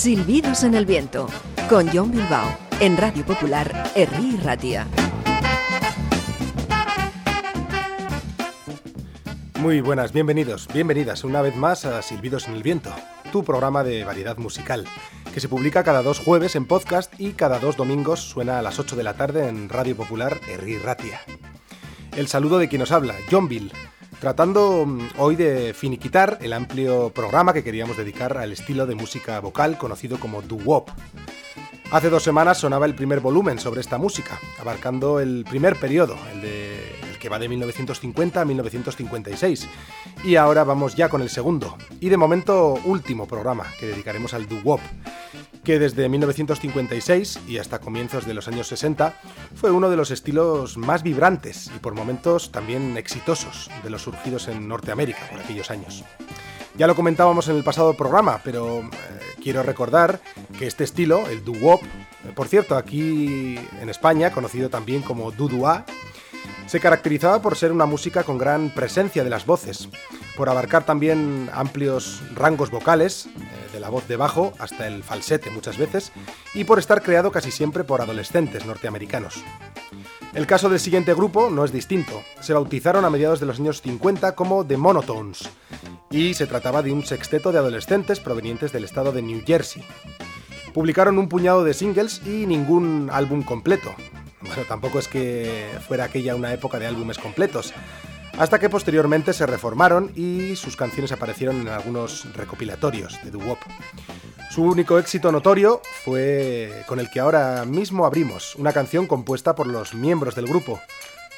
Silbidos en el viento, con John Bilbao, en Radio Popular, Herri Ratia. Muy buenas, bienvenidos, bienvenidas una vez más a Silbidos en el viento, tu programa de variedad musical, que se publica cada dos jueves en podcast y cada dos domingos suena a las 8 de la tarde en Radio Popular Herri Ratia. El saludo de quien nos habla, John Bill tratando mm, hoy de finiquitar el amplio programa que queríamos dedicar al estilo de música vocal conocido como doo-wop. Hace dos semanas sonaba el primer volumen sobre esta música, abarcando el primer periodo, el, de, que va de 1950 a 1956, y ahora vamos ya con el segundo, y de momento último programa que dedicaremos al doo-wop, que desde 1956 y hasta comienzos de los años 60 fue uno de los estilos más vibrantes y por momentos también exitosos de los surgidos en Norteamérica por aquellos años. Ya lo comentábamos en el pasado programa, pero eh, quiero recordar que este estilo, el doo-wop, eh, por cierto, aquí en España, conocido también como doo-doo-ah, se caracterizaba por ser una música con gran presencia de las voces, por abarcar también amplios rangos vocales, eh, de la voz de bajo hasta el falsete muchas veces, y por estar creado casi siempre por adolescentes norteamericanos. El caso del siguiente grupo no es distinto. Se bautizaron a mediados de los años 50 como The Monotones, y se trataba de un sexteto de adolescentes provenientes del estado de New Jersey. Publicaron un puñado de singles y ningún álbum completo, bueno, tampoco es que fuera aquella una época de álbumes completos, hasta que posteriormente se reformaron y sus canciones aparecieron en algunos recopilatorios de doo-wop. Su único éxito notorio fue con el que ahora mismo abrimos, una canción compuesta por los miembros del grupo.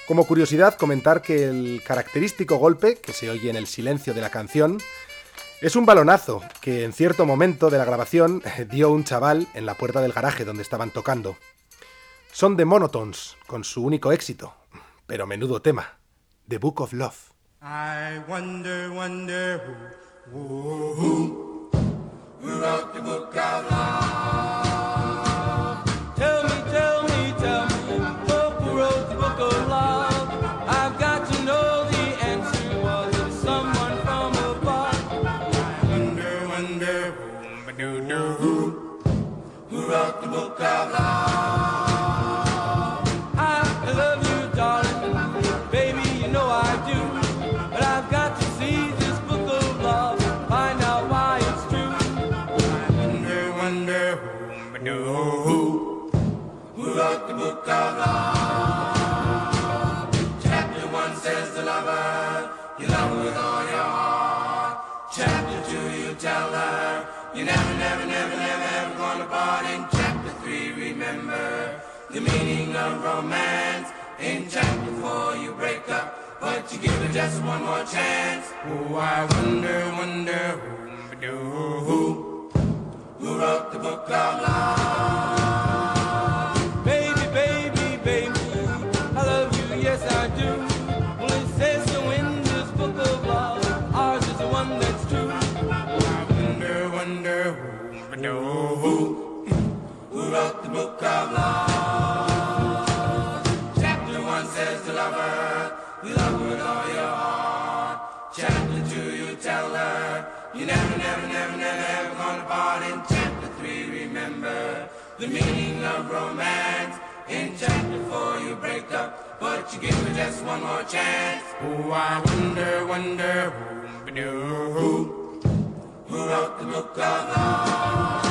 Como curiosidad, comentar que el característico golpe que se oye en el silencio de la canción es un balonazo que en cierto momento de la grabación dio un chaval en la puerta del garaje donde estaban tocando. Son de Monotones, con su único éxito, pero menudo tema, The Book of Love. I wonder, wonder who, the book of love. But you give it just one more chance. Oh, I wonder, wonder who, who, who wrote the book of? Baby, baby, baby, I love you, yes I do. Well, it says this book of love, ours is the one that's true. I wonder, wonder who, who, who wrote the book of love? The meaning of romance. In chapter four, you break up, but you give her just one more chance. Oh, I wonder, wonder who, who, who wrote the book of love?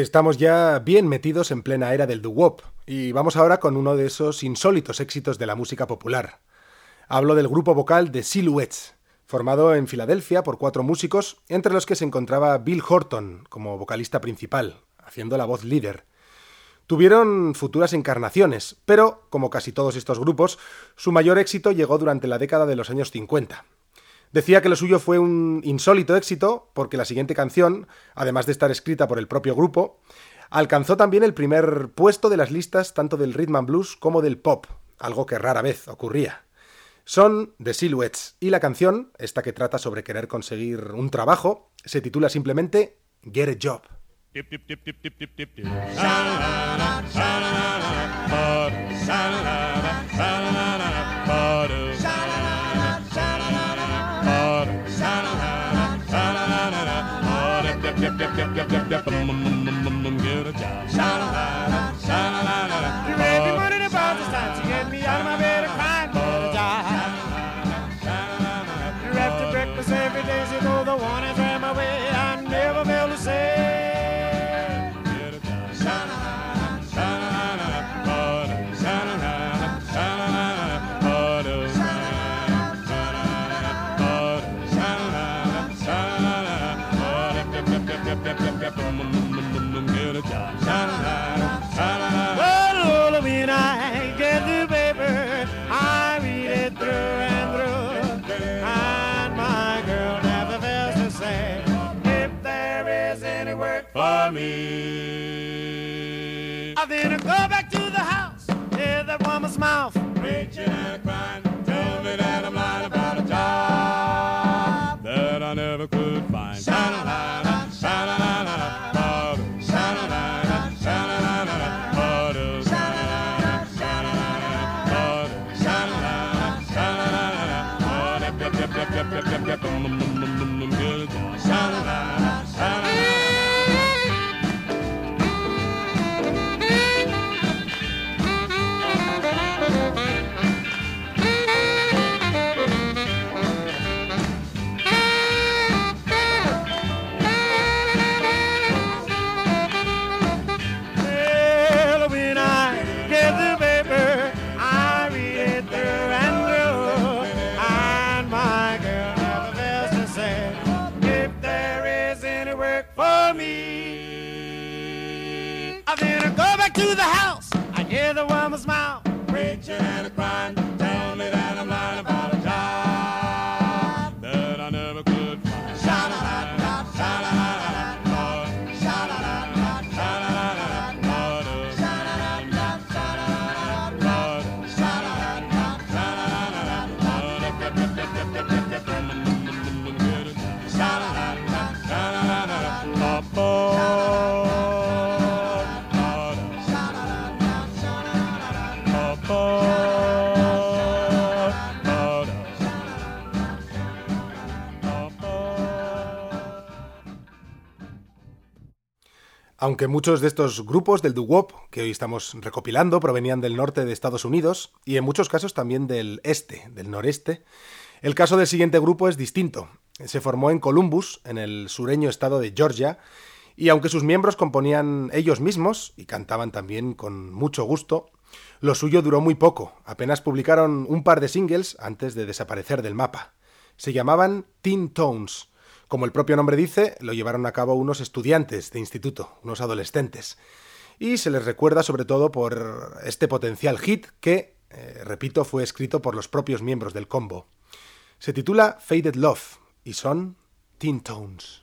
Estamos ya bien metidos en plena era del doo-wop y vamos ahora con uno de esos insólitos éxitos de la música popular. Hablo del grupo vocal The Silhouettes, formado en Filadelfia por cuatro músicos, entre los que se encontraba Bill Horton como vocalista principal, haciendo la voz líder. Tuvieron futuras encarnaciones, pero, como casi todos estos grupos, su mayor éxito llegó durante la década de los años 50. Decía que lo suyo fue un insólito éxito porque la siguiente canción, además de estar escrita por el propio grupo, alcanzó también el primer puesto de las listas tanto del rhythm and blues como del pop, algo que rara vez ocurría. Son The Silhouettes y la canción, esta que trata sobre querer conseguir un trabajo, se titula simplemente Get a Job. Me. Back to the house. I hear the woman's mouth, preaching and a crying, Aunque muchos de estos grupos del doo-wop que hoy estamos recopilando provenían del norte de Estados Unidos y en muchos casos también del este, del noreste, el caso del siguiente grupo es distinto. Se formó en Columbus, en el sureño estado de Georgia, y aunque sus miembros componían ellos mismos y cantaban también con mucho gusto, lo suyo duró muy poco. Apenas publicaron un par de singles antes de desaparecer del mapa. Se llamaban Teen Tones. Como el propio nombre dice, lo llevaron a cabo unos estudiantes de instituto, unos adolescentes. Y se les recuerda sobre todo por este potencial hit que, eh, repito, fue escrito por los propios miembros del combo. Se titula Faded Love y son Teen Tones.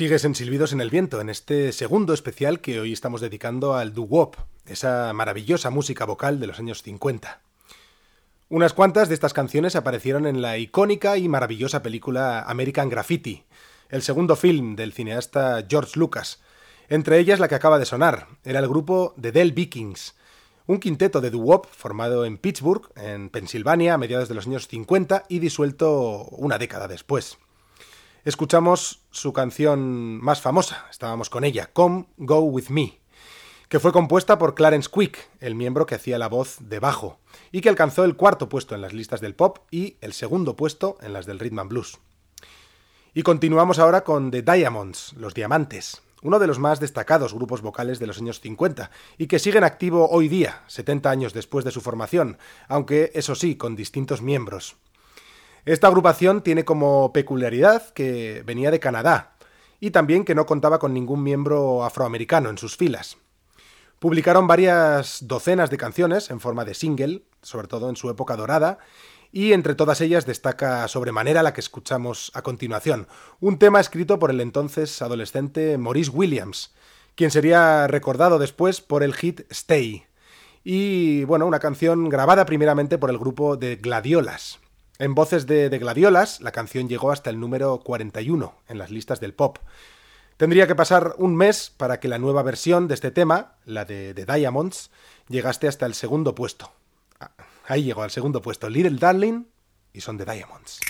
Sigues en Silbidos en el Viento, en este segundo especial que hoy estamos dedicando al doo-wop, esa maravillosa música vocal de los años 50. Unas cuantas de estas canciones aparecieron en la icónica y maravillosa película American Graffiti, el segundo film del cineasta George Lucas. Entre ellas la que acaba de sonar, era el grupo The Dell Vikings, un quinteto de doo-wop formado en Pittsburgh, en Pensilvania, a mediados de los años 50 y disuelto una década después. Escuchamos su canción más famosa, estábamos con ella, Come Go With Me, que fue compuesta por Clarence Quick, el miembro que hacía la voz de bajo, y que alcanzó el cuarto puesto en las listas del pop y el segundo puesto en las del rhythm and blues. Y continuamos ahora con The Diamonds, los Diamantes, uno de los más destacados grupos vocales de los años 50 y que siguen activo hoy día, 70 años después de su formación, aunque eso sí, con distintos miembros. Esta agrupación tiene como peculiaridad que venía de Canadá y también que no contaba con ningún miembro afroamericano en sus filas. Publicaron varias docenas de canciones en forma de single, sobre todo en su época dorada, y entre todas ellas destaca sobremanera la que escuchamos a continuación, un tema escrito por el entonces adolescente Maurice Williams, quien sería recordado después por el hit Stay, y bueno, una canción grabada primeramente por el grupo de Gladiolas. En voces de, de Gladiolas, la canción llegó hasta el número 41 en las listas del pop. Tendría que pasar un mes para que la nueva versión de este tema, la de, The Diamonds, llegase hasta el segundo puesto. Ah, Ahí llegó al segundo puesto Little Darling y son The Diamonds.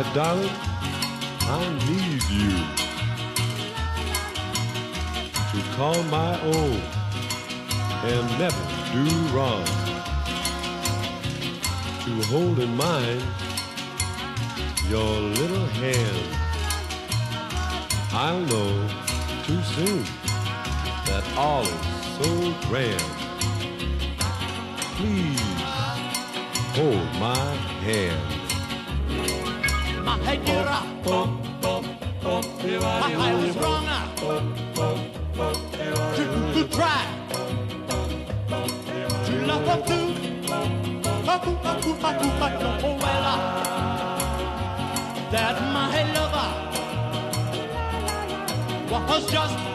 My darling, I need you to call my own and never do wrong. To hold in mind your little hand. I'll know too soon that all is so grand. Please hold my hand. I did I was wrong. To try to love a blue. That my lover was just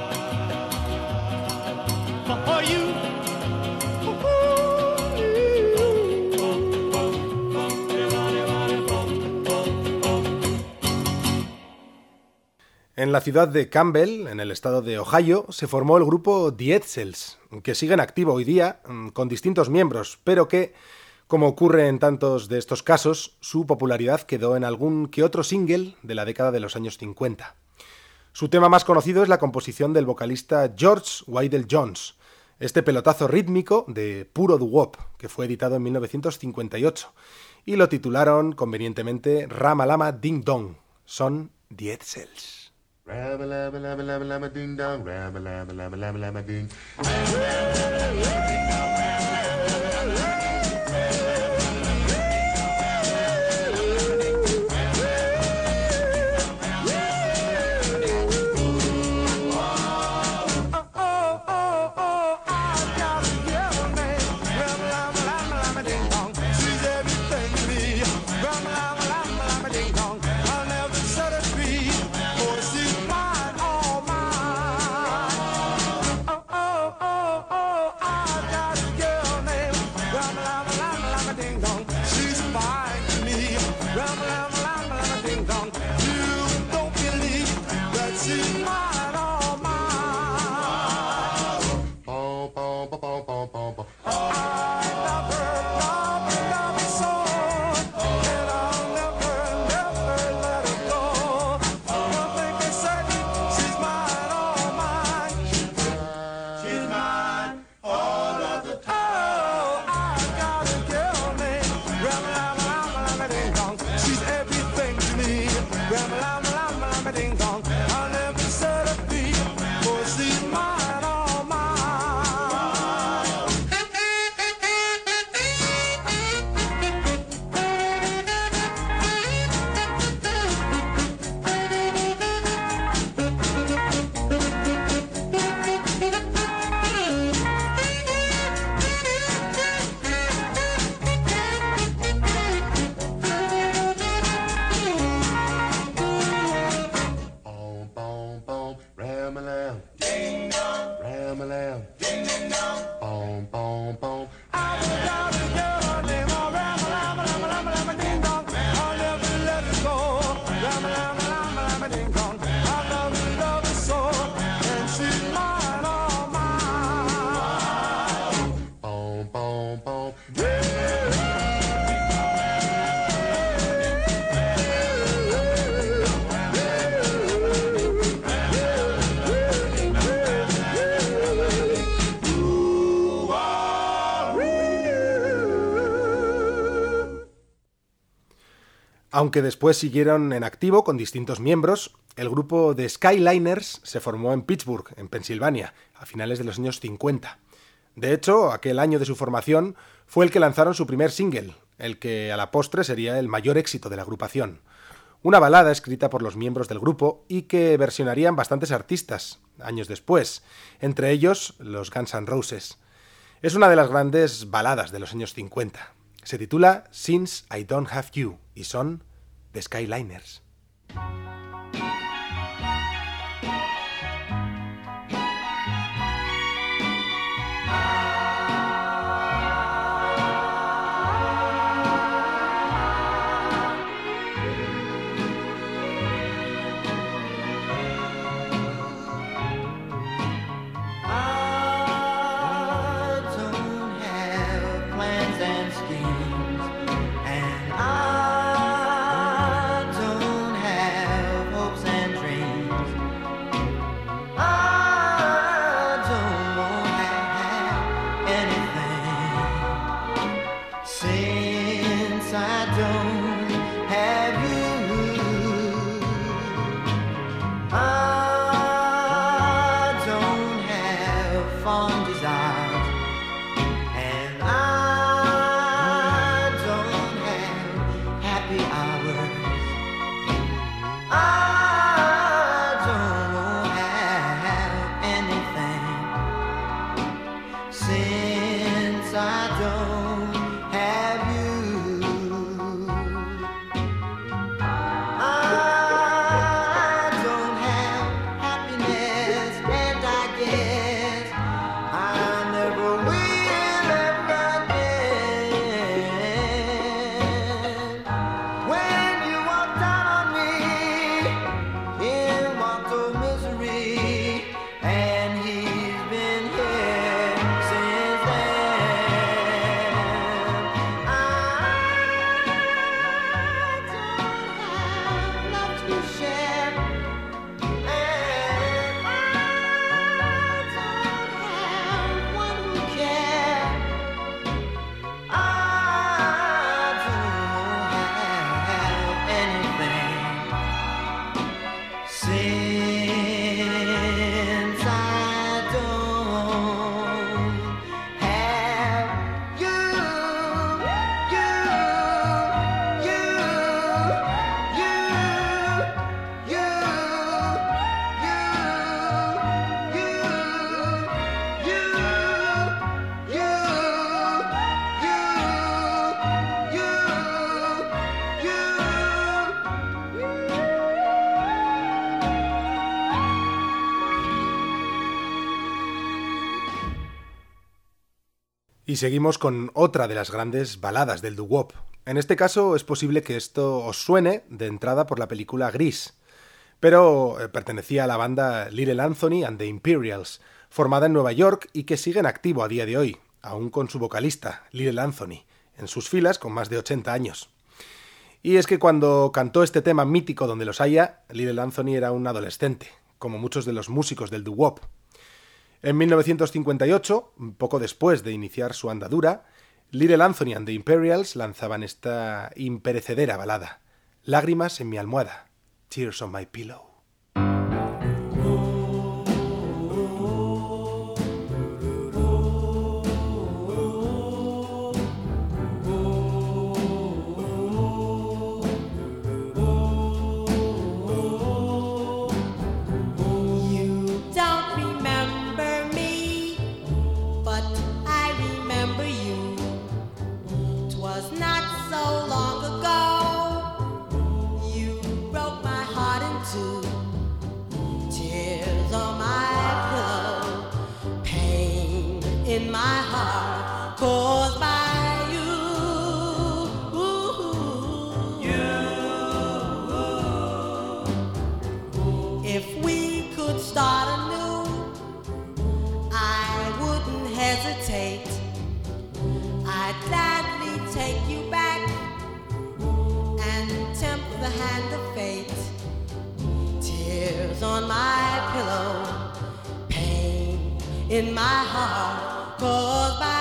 En la ciudad de Campbell, en el estado de Ohio, se formó el grupo The Edsels, que sigue en activo hoy día, mm, con distintos miembros, pero que, como ocurre en tantos de estos casos, su popularidad quedó en algún que otro single de la década de los años 50. Su tema más conocido es la composición del vocalista George Wydell Jones, este pelotazo rítmico de puro doo-wop, que fue editado en 1958, y lo titularon convenientemente Ramalama Ding Dong. Son The. Rabba labba labba labba labba ding dong, rabba labba labba labba labba ding. Bom, Aunque después siguieron en activo con distintos miembros, el grupo de Skyliners se formó en Pittsburgh, en Pensilvania, a finales de los años 50. De hecho, aquel año de su formación fue el que lanzaron su primer single, el que a la postre sería el mayor éxito de la agrupación. Una balada escrita por los miembros del grupo y que versionarían bastantes artistas, años después, entre ellos los Guns N' Roses. Es una de las grandes baladas de los años 50. Se titula Since I Don't Have You y son The Skyliners. Y seguimos con otra de las grandes baladas del doo-wop. En este caso es posible que esto os suene de entrada por la película Gris, pero eh, pertenecía a la banda Little Anthony and the Imperials, formada en Nueva York y que sigue en activo a día de hoy, aún con su vocalista, Little Anthony, en sus filas con más de 80 años. Y es que cuando cantó este tema mítico donde los haya, Little Anthony era un adolescente, como muchos de los músicos del doo-wop. En 1958, poco después de iniciar su andadura, Little Anthony and the Imperials lanzaban esta imperecedera balada, Lágrimas en mi almohada, Tears on my pillow. In my heart. Caused by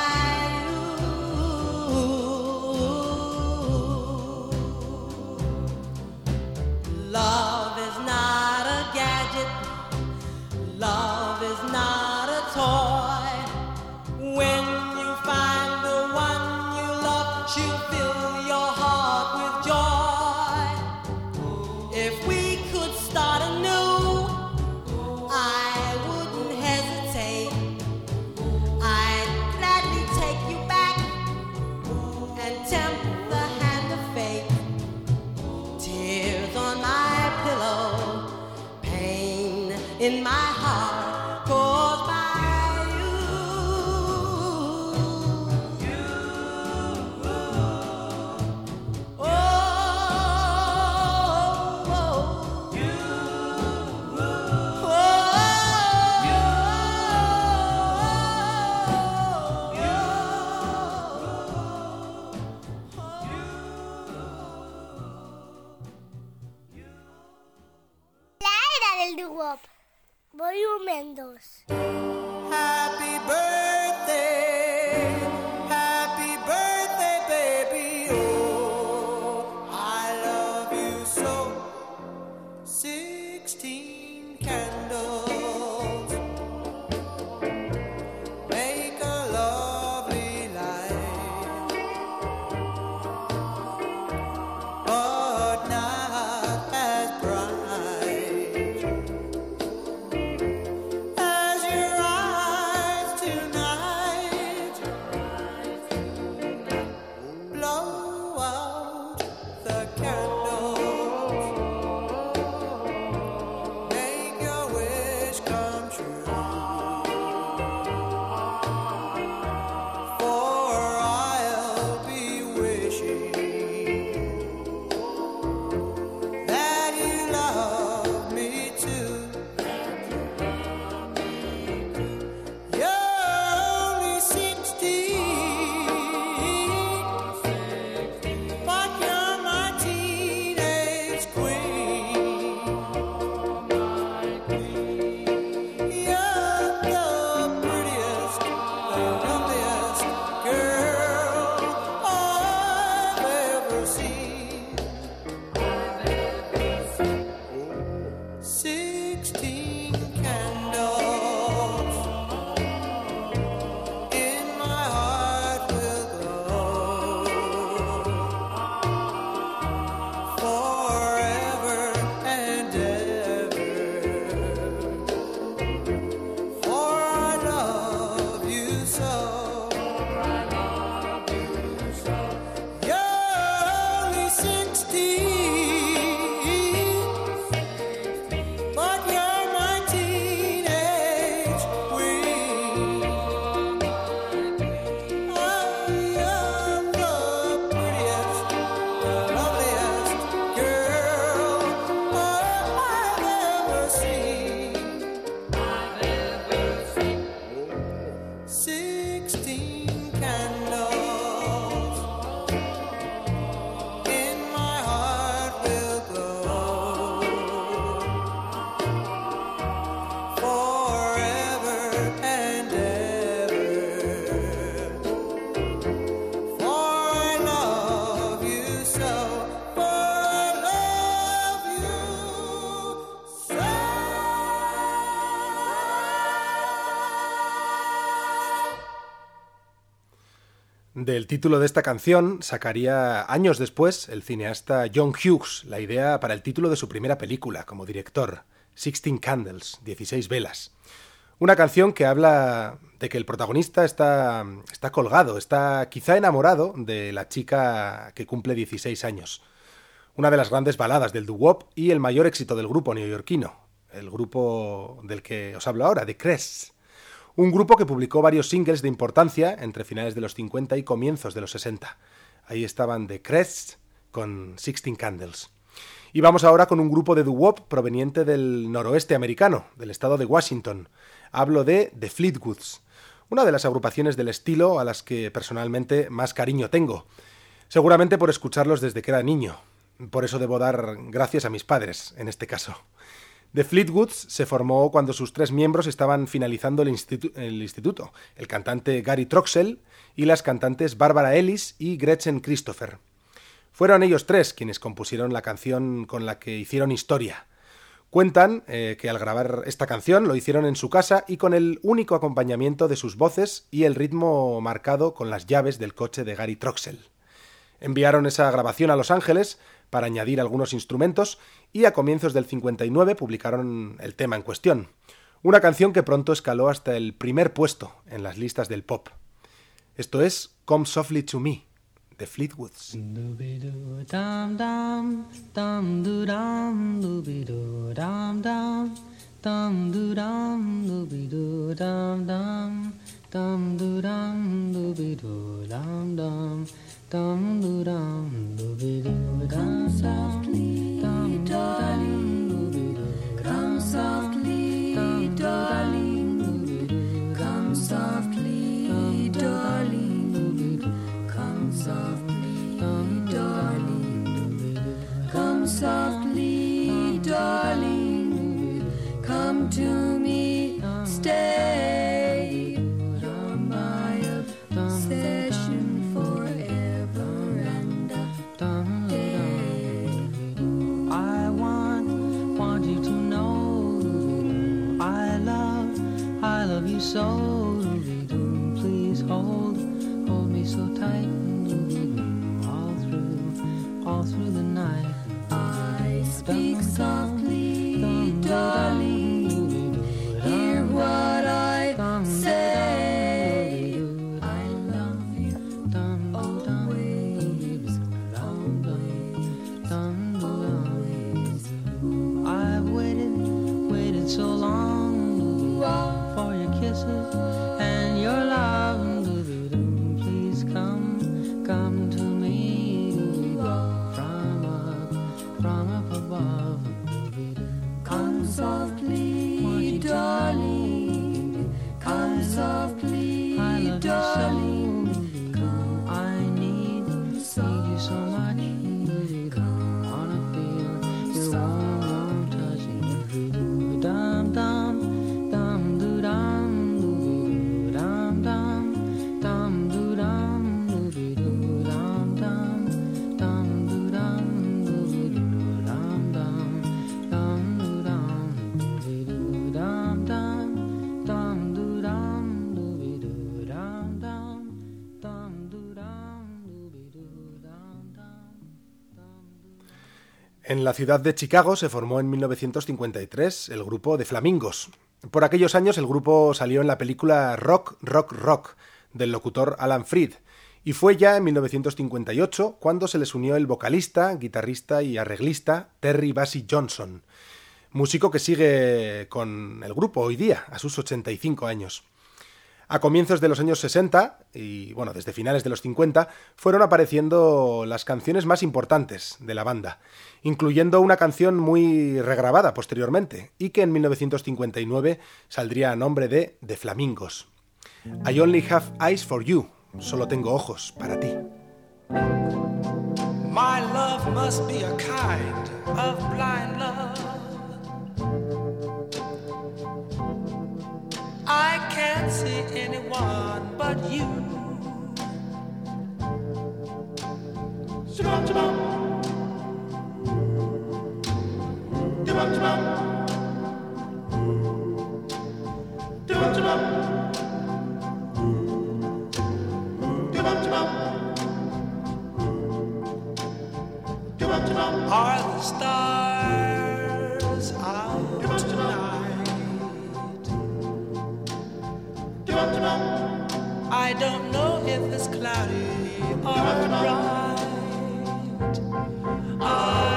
Del título de esta canción sacaría años después el cineasta John Hughes la idea para el título de su primera película como director, Sixteen Candles, 16 velas. Una canción que habla de que el protagonista está, está colgado, está quizá enamorado de la chica que cumple 16 años. Una de las grandes baladas del doo-wop y el mayor éxito del grupo neoyorquino, el grupo del que os hablo ahora, The Crest. Un grupo que publicó varios singles de importancia entre finales de los 50 y comienzos de los 60. Ahí estaban The Crest con Sixteen Candles. Y vamos ahora con un grupo de doo-wop proveniente del noroeste americano, del estado de Washington. Hablo de The Fleetwoods, una de las agrupaciones del estilo a las que personalmente más cariño tengo. Seguramente por escucharlos desde que era niño. Por eso debo dar gracias a mis padres, en este caso. The Fleetwoods se formó cuando sus tres miembros estaban finalizando el, institu- el instituto, el cantante Gary Troxell y las cantantes Barbara Ellis y Gretchen Christopher. Fueron ellos tres quienes compusieron la canción con la que hicieron historia. Cuentan eh, que al grabar esta canción lo hicieron en su casa y con el único acompañamiento de sus voces y el ritmo marcado con las llaves del coche de Gary Troxell. Enviaron esa grabación a Los Ángeles para añadir algunos instrumentos y a comienzos del 59 publicaron el tema en cuestión, una canción que pronto escaló hasta el primer puesto en las listas del pop. Esto es Come Softly to Me, de Fleetwoods. En la ciudad de Chicago se formó en 1953 el grupo de Flamingos. Por aquellos años el grupo salió en la película Rock, Rock, Rock del locutor Alan Freed, y fue ya en 1958 cuando se les unió el vocalista, guitarrista y arreglista Terry Bassey Johnson, músico que sigue con el grupo hoy día, a sus 85 años. A comienzos de los años 60 y bueno, desde finales de los 50 fueron apareciendo las canciones más importantes de la banda, incluyendo una canción muy regrabada posteriormente y que en 1959 saldría a nombre de The Flamingos. I only have eyes for you, solo tengo ojos para ti. My love must be a kind of blind love. fancy anyone but you. Are the stars? I don't know if it's cloudy or bright. I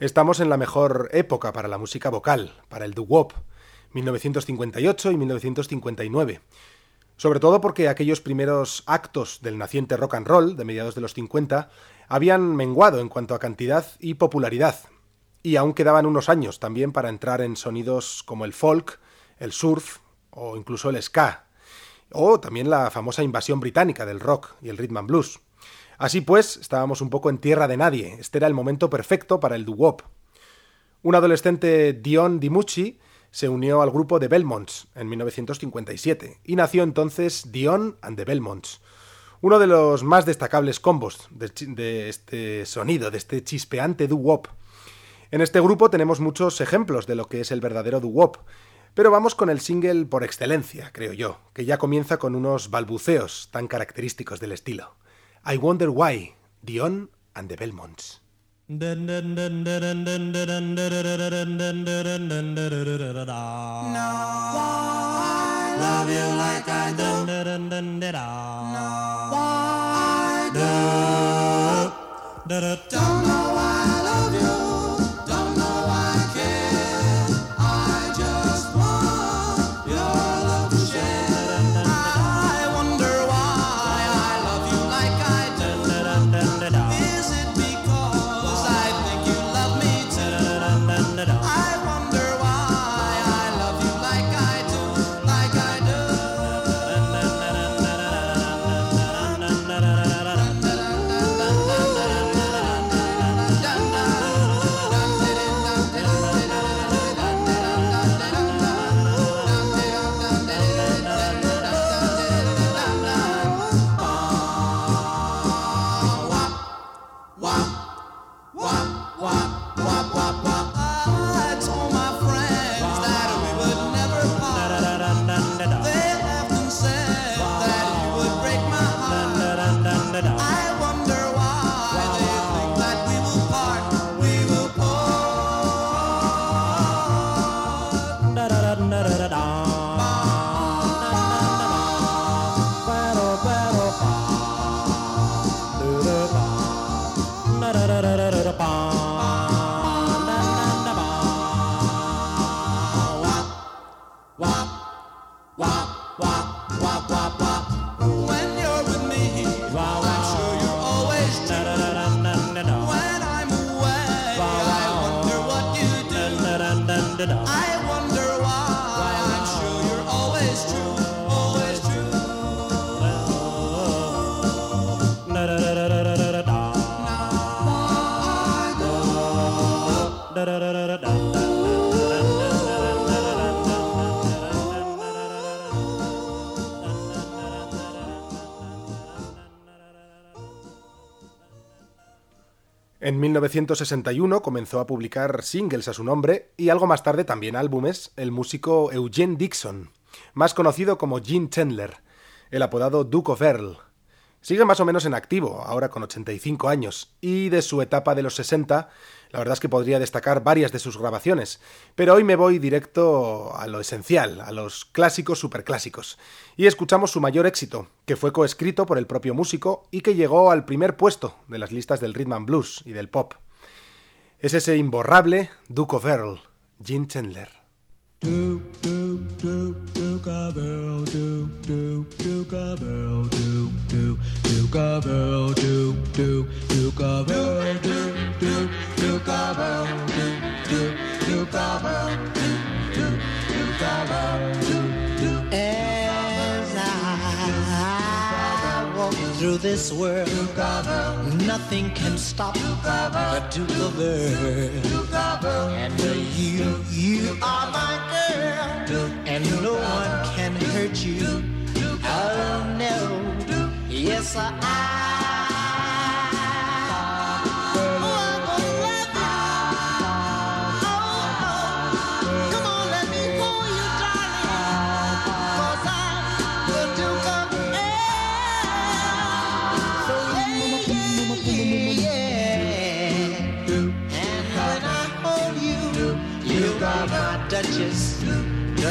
Estamos en la mejor época para la música vocal, para el doo-wop, 1958 y 1959. Sobre todo porque aquellos primeros actos del naciente rock and roll de mediados de los 50 habían menguado en cuanto a cantidad y popularidad, y aún quedaban unos años también para entrar en sonidos como el folk, el surf o incluso el ska, o también la famosa invasión británica del rock y el rhythm and blues. Así pues, estábamos un poco en tierra de nadie, este era el momento perfecto para el doo-wop. Un adolescente Dion DiMucci se unió al grupo de Belmonts en 1957 y nació entonces Dion and the Belmonts, uno de los más destacables combos de, de este sonido, de este chispeante doo-wop. En este grupo tenemos muchos ejemplos de lo que es el verdadero doo-wop, pero vamos con el single por excelencia, creo yo, que ya comienza con unos balbuceos tan característicos del estilo. I Wonder Why, Dion and the Belmonts. I En 1961 comenzó a publicar singles a su nombre y algo más tarde también álbumes el músico Eugene Dixon, más conocido como Gene Chandler, el apodado Duke of Earl. Sigue más o menos en activo, ahora con 85 años, y de su etapa de los 60, la verdad es que podría destacar varias de sus grabaciones, pero hoy me voy directo a lo esencial, a los clásicos superclásicos, y escuchamos su mayor éxito, que fue coescrito por el propio músico y que llegó al primer puesto de las listas del rhythm and blues y del pop. Es ese imborrable Duke of Earl, Gene Chandler. Doop, doop, do do do gabriel, do doop, doop, dookaboo, doop, doop, dookaboo, doop, doop, dookaboo, doop, doop, dookaboo, doop, doop, dookaboo. Through this world, nothing can stop the Duke of Earl. And you, you are my girl, and no one can hurt you. Oh no, yes I.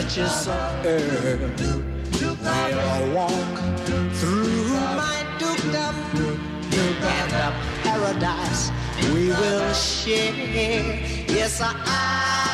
branches earth. We all walk through my dukedom, and duked paradise we will share. Yes, I.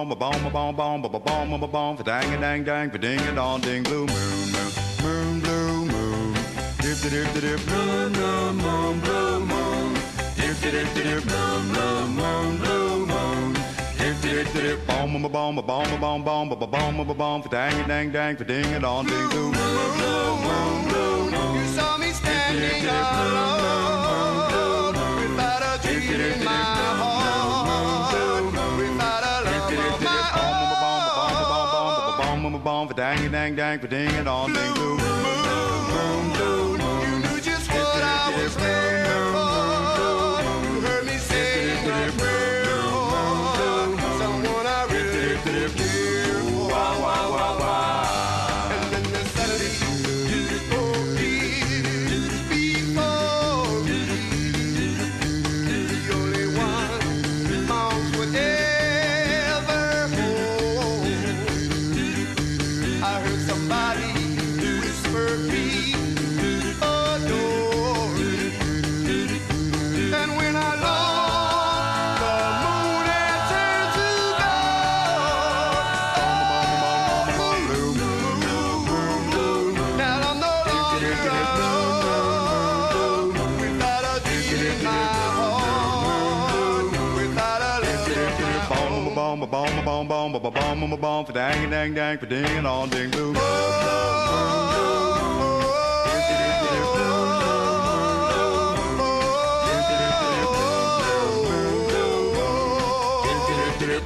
bomb, a bomb, a bomb, bomb, a bomb, a bomb, for dang a dang dang, for ding a dong ding blue moon, moon, moon blue moon, dip dip dip dip blue moon, moon blue moon, dip dip dip dip blue blue moon, blue moon, dip dip dip dip bomb, a bomb, a bomb, a bomb, bomb, a bomb, a bomb, for dang a dang dang, for ding a dong ding blue moon, blue moon, blue moon. You saw me standing alone without a dream in my heart. bong, ba dang, dang, dang, ba ding, and all, ding, doo. ba bum ba bum for dang dang dang for ding and all ding doo.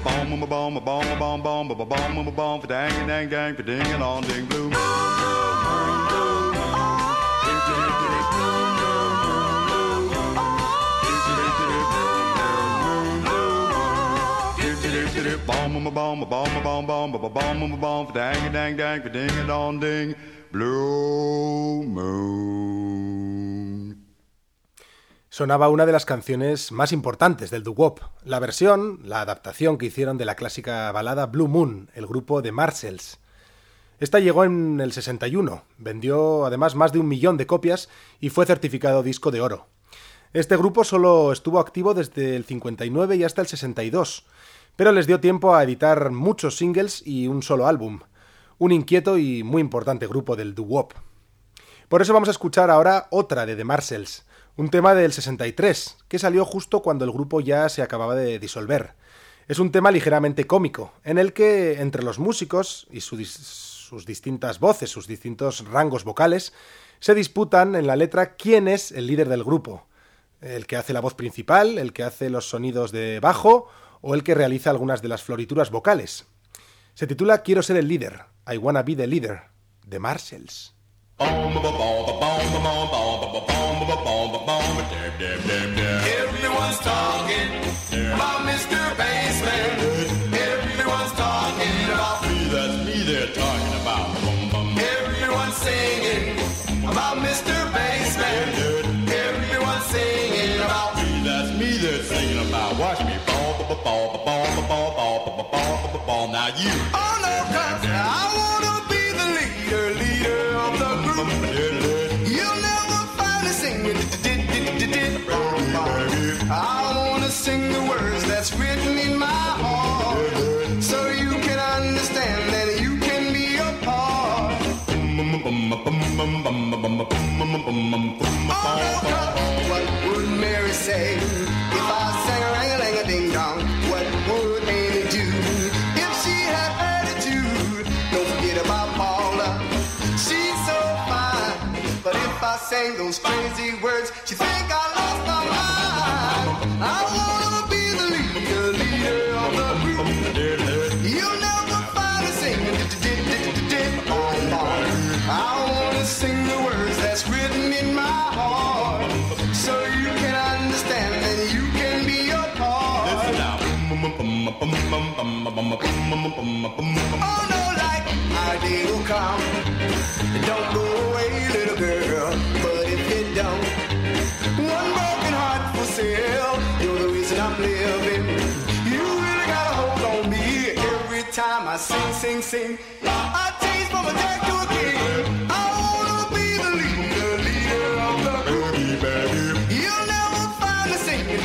Bomb, bomb, bomb, bomb, bomb, bomb, bomb, bomb, for dang, dang, dang, for ding, and all ding, blue. Sonaba una de las canciones más importantes del doo-wop, la versión, la adaptación que hicieron de la clásica balada Blue Moon, el grupo de Marshalls. Esta llegó en el 61, vendió además más de un millón de copias y fue certificado disco de oro. Este grupo solo estuvo activo desde el 59 y hasta el 62, pero les dio tiempo a editar muchos singles y un solo álbum. Un inquieto y muy importante grupo del doo-wop. Por eso vamos a escuchar ahora otra de The Marshalls, un tema del 63, que salió justo cuando el grupo ya se acababa de disolver. Es un tema ligeramente cómico, en el que entre los músicos y sus distintas voces, sus distintos rangos vocales, se disputan en la letra quién es el líder del grupo. El que hace la voz principal, el que hace los sonidos de bajo o el que realiza algunas de las florituras vocales. Se titula Quiero ser el líder, I wanna be the leader, de Marshalls. Everyone's talking about Mr. Oh, what would Mary say if I sang ring a ling a ding dong? What would Amy do if she had attitude? Don't forget about Paula, she's so fine. But if I sang those crazy words, she sing, sing, I change from a jack to a king. I wanna be the leader, leader of the group. You'll never find me singing.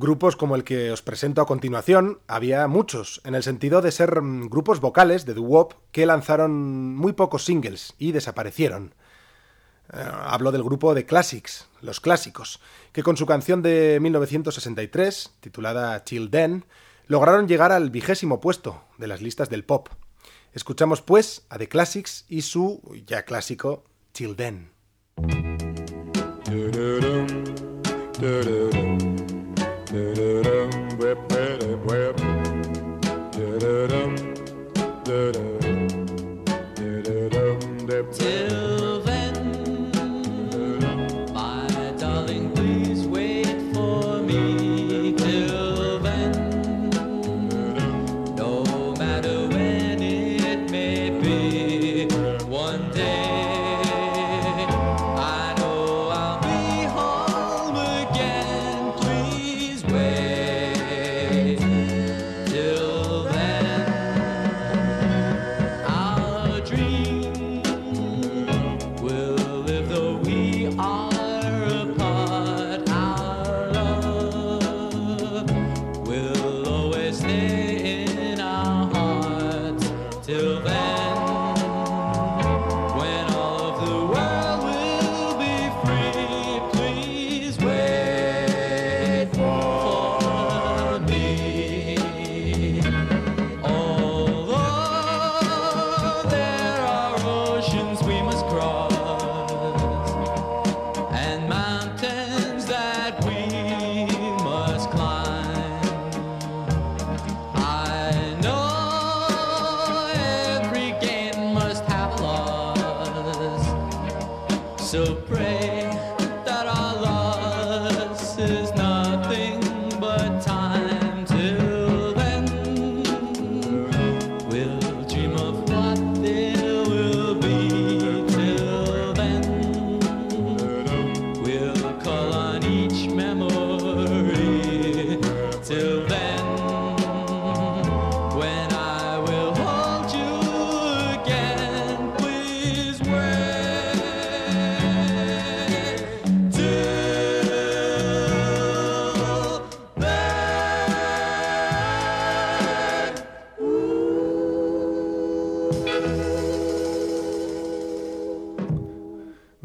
Grupos como el que os presento a continuación había muchos, en el sentido de ser mm, grupos vocales de doo-wop que lanzaron muy pocos singles y desaparecieron. Eh, hablo del grupo de Classics, los clásicos, que con su canción de 1963, titulada Till Then, lograron llegar al vigésimo puesto de las listas del pop. Escuchamos pues a The Classics y su ya clásico Till Then.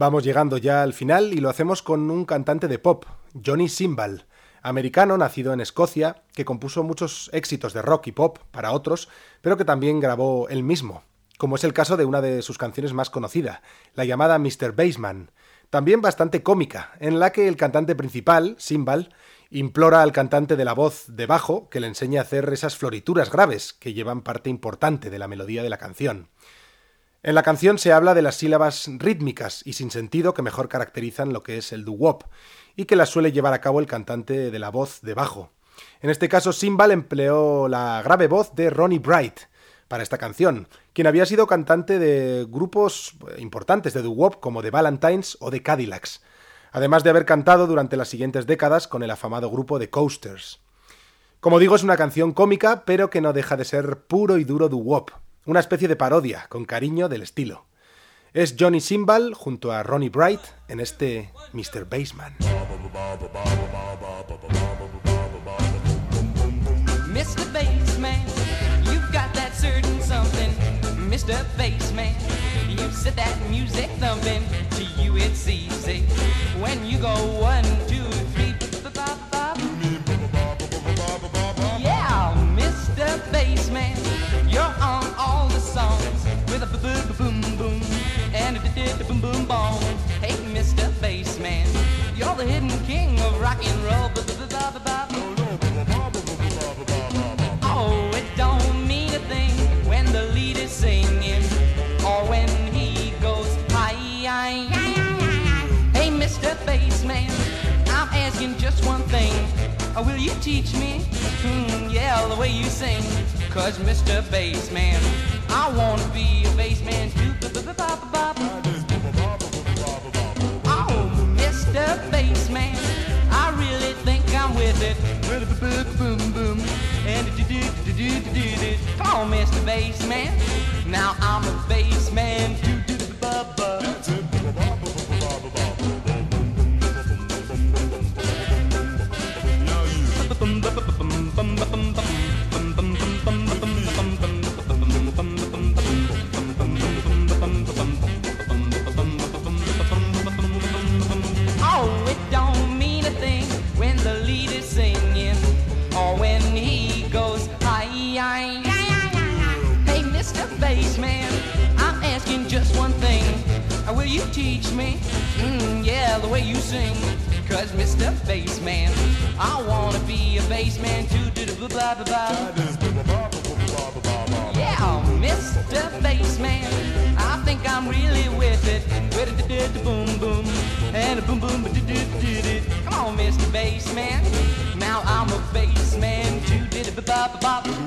Vamos llegando ya al final y lo hacemos con un cantante de pop, Johnny Simbal, americano nacido en Escocia, que compuso muchos éxitos de rock y pop para otros, pero que también grabó él mismo, como es el caso de una de sus canciones más conocida, la llamada Mr. Bassman, también bastante cómica, en la que el cantante principal, Simbal, implora al cantante de la voz de bajo que le enseñe a hacer esas florituras graves que llevan parte importante de la melodía de la canción. En la canción se habla de las sílabas rítmicas y sin sentido que mejor caracterizan lo que es el doo-wop y que las suele llevar a cabo el cantante de la voz de bajo. En este caso, Simbal empleó la grave voz de Ronnie Bright para esta canción, quien había sido cantante de grupos importantes de doo-wop como The Valentines o The Cadillacs, además de haber cantado durante las siguientes décadas con el afamado grupo The Coasters. Como digo, es una canción cómica, pero que no deja de ser puro y duro doo-wop, una especie de parodia, con cariño del estilo. Es Johnny Simbal junto a Ronnie Bright en este Mr. Bassman. Mr. Bassman, you've got that certain something. Mr. Bassman, you set that music thumping. To you it's easy when you go one, two, three. Yeah, Mr. Bassman, with a boom boom boom and a boom boom boom. Hey, Mr. Bassman, you're the hidden king of rock and roll. Oh, it don't mean a thing when the lead is singing or when he goes hi. Hey, Mr. Bassman, I'm asking just one thing. Will you teach me? Hmm, yeah, the way you sing. Cause Mr. Bassman, I wanna be a bassman too. Ba-ba-ba-ba-ba-ba. Oh, Mr. Bassman, I really think I'm with it. Boom, boom, and do do do do do do. Come on, Mr. Bassman. Now I'm a bassman. Do you teach me? Mm, yeah, the way you sing. Cause Mr. Bassman, I wanna be a bassman too. Do the blah blah blah. Yeah, Mr. Bassman, I think I'm really with it. With it, the boom boom and a boom boom did it. Come on, Mr. Bassman, now I'm a bassman too. Did it ba ba ba.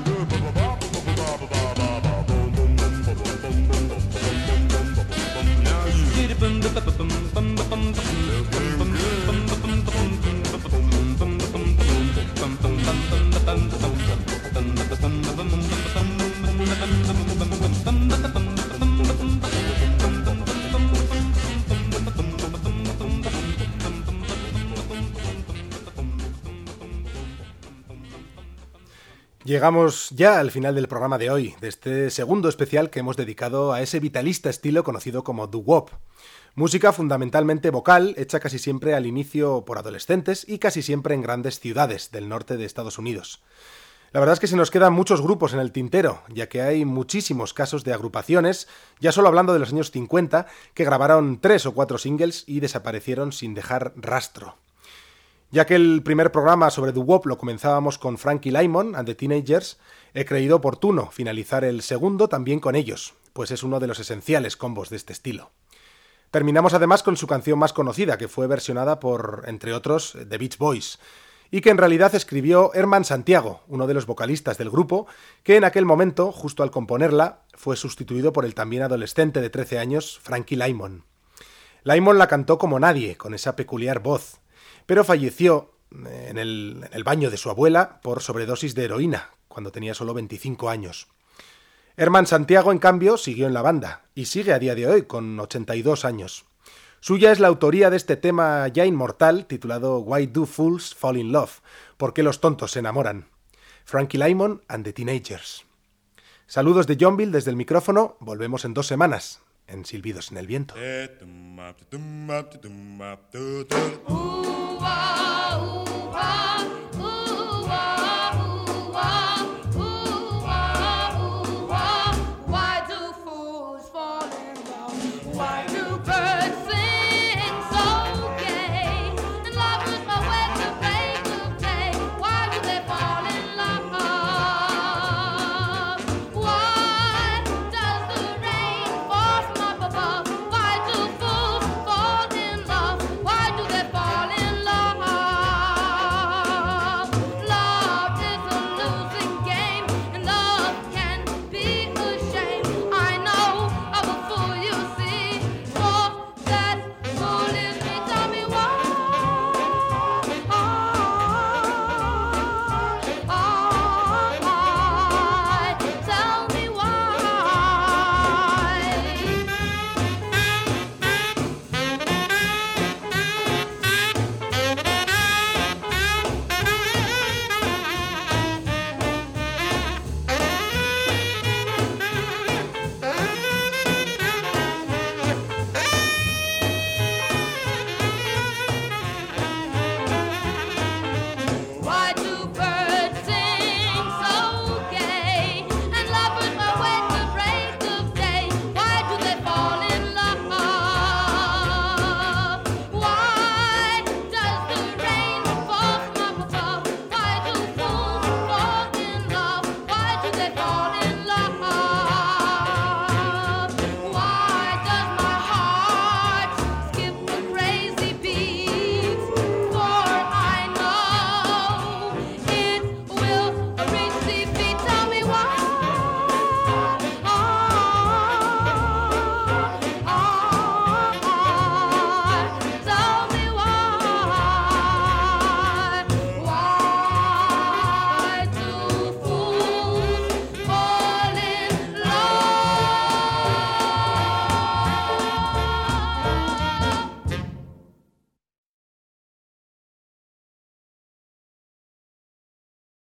Llegamos ya al final del programa de hoy, de este segundo especial que hemos dedicado a ese vitalista estilo conocido como doo-wop. Música fundamentalmente vocal, hecha casi siempre al inicio por adolescentes y casi siempre en grandes ciudades del norte de Estados Unidos. La verdad es que se nos quedan muchos grupos en el tintero, ya que hay muchísimos casos de agrupaciones, ya solo hablando de los años 50, que grabaron tres o cuatro singles y desaparecieron sin dejar rastro. Ya que el primer programa sobre doo-wop lo comenzábamos con Frankie Lymon and the Teenagers, he creído oportuno finalizar el segundo también con ellos, pues es uno de los esenciales combos de este estilo. Terminamos además con su canción más conocida, que fue versionada por, entre otros, The Beach Boys, y que en realidad escribió Herman Santiago, uno de los vocalistas del grupo, que en aquel momento, justo al componerla, fue sustituido por el también adolescente de 13 años, Frankie Lymon. Lymon la cantó como nadie, con esa peculiar voz, pero falleció en el, en el baño de su abuela por sobredosis de heroína, cuando tenía solo 25 años. Herman Santiago, en cambio, siguió en la banda, y sigue a día de hoy, con 82 años. Suya es la autoría de este tema ya inmortal titulado Why Do Fools Fall in Love? ¿Por qué los tontos se enamoran? Frankie Lymon and the Teenagers. Saludos de Johnville desde el micrófono. Volvemos en dos semanas en Silbidos en el Viento.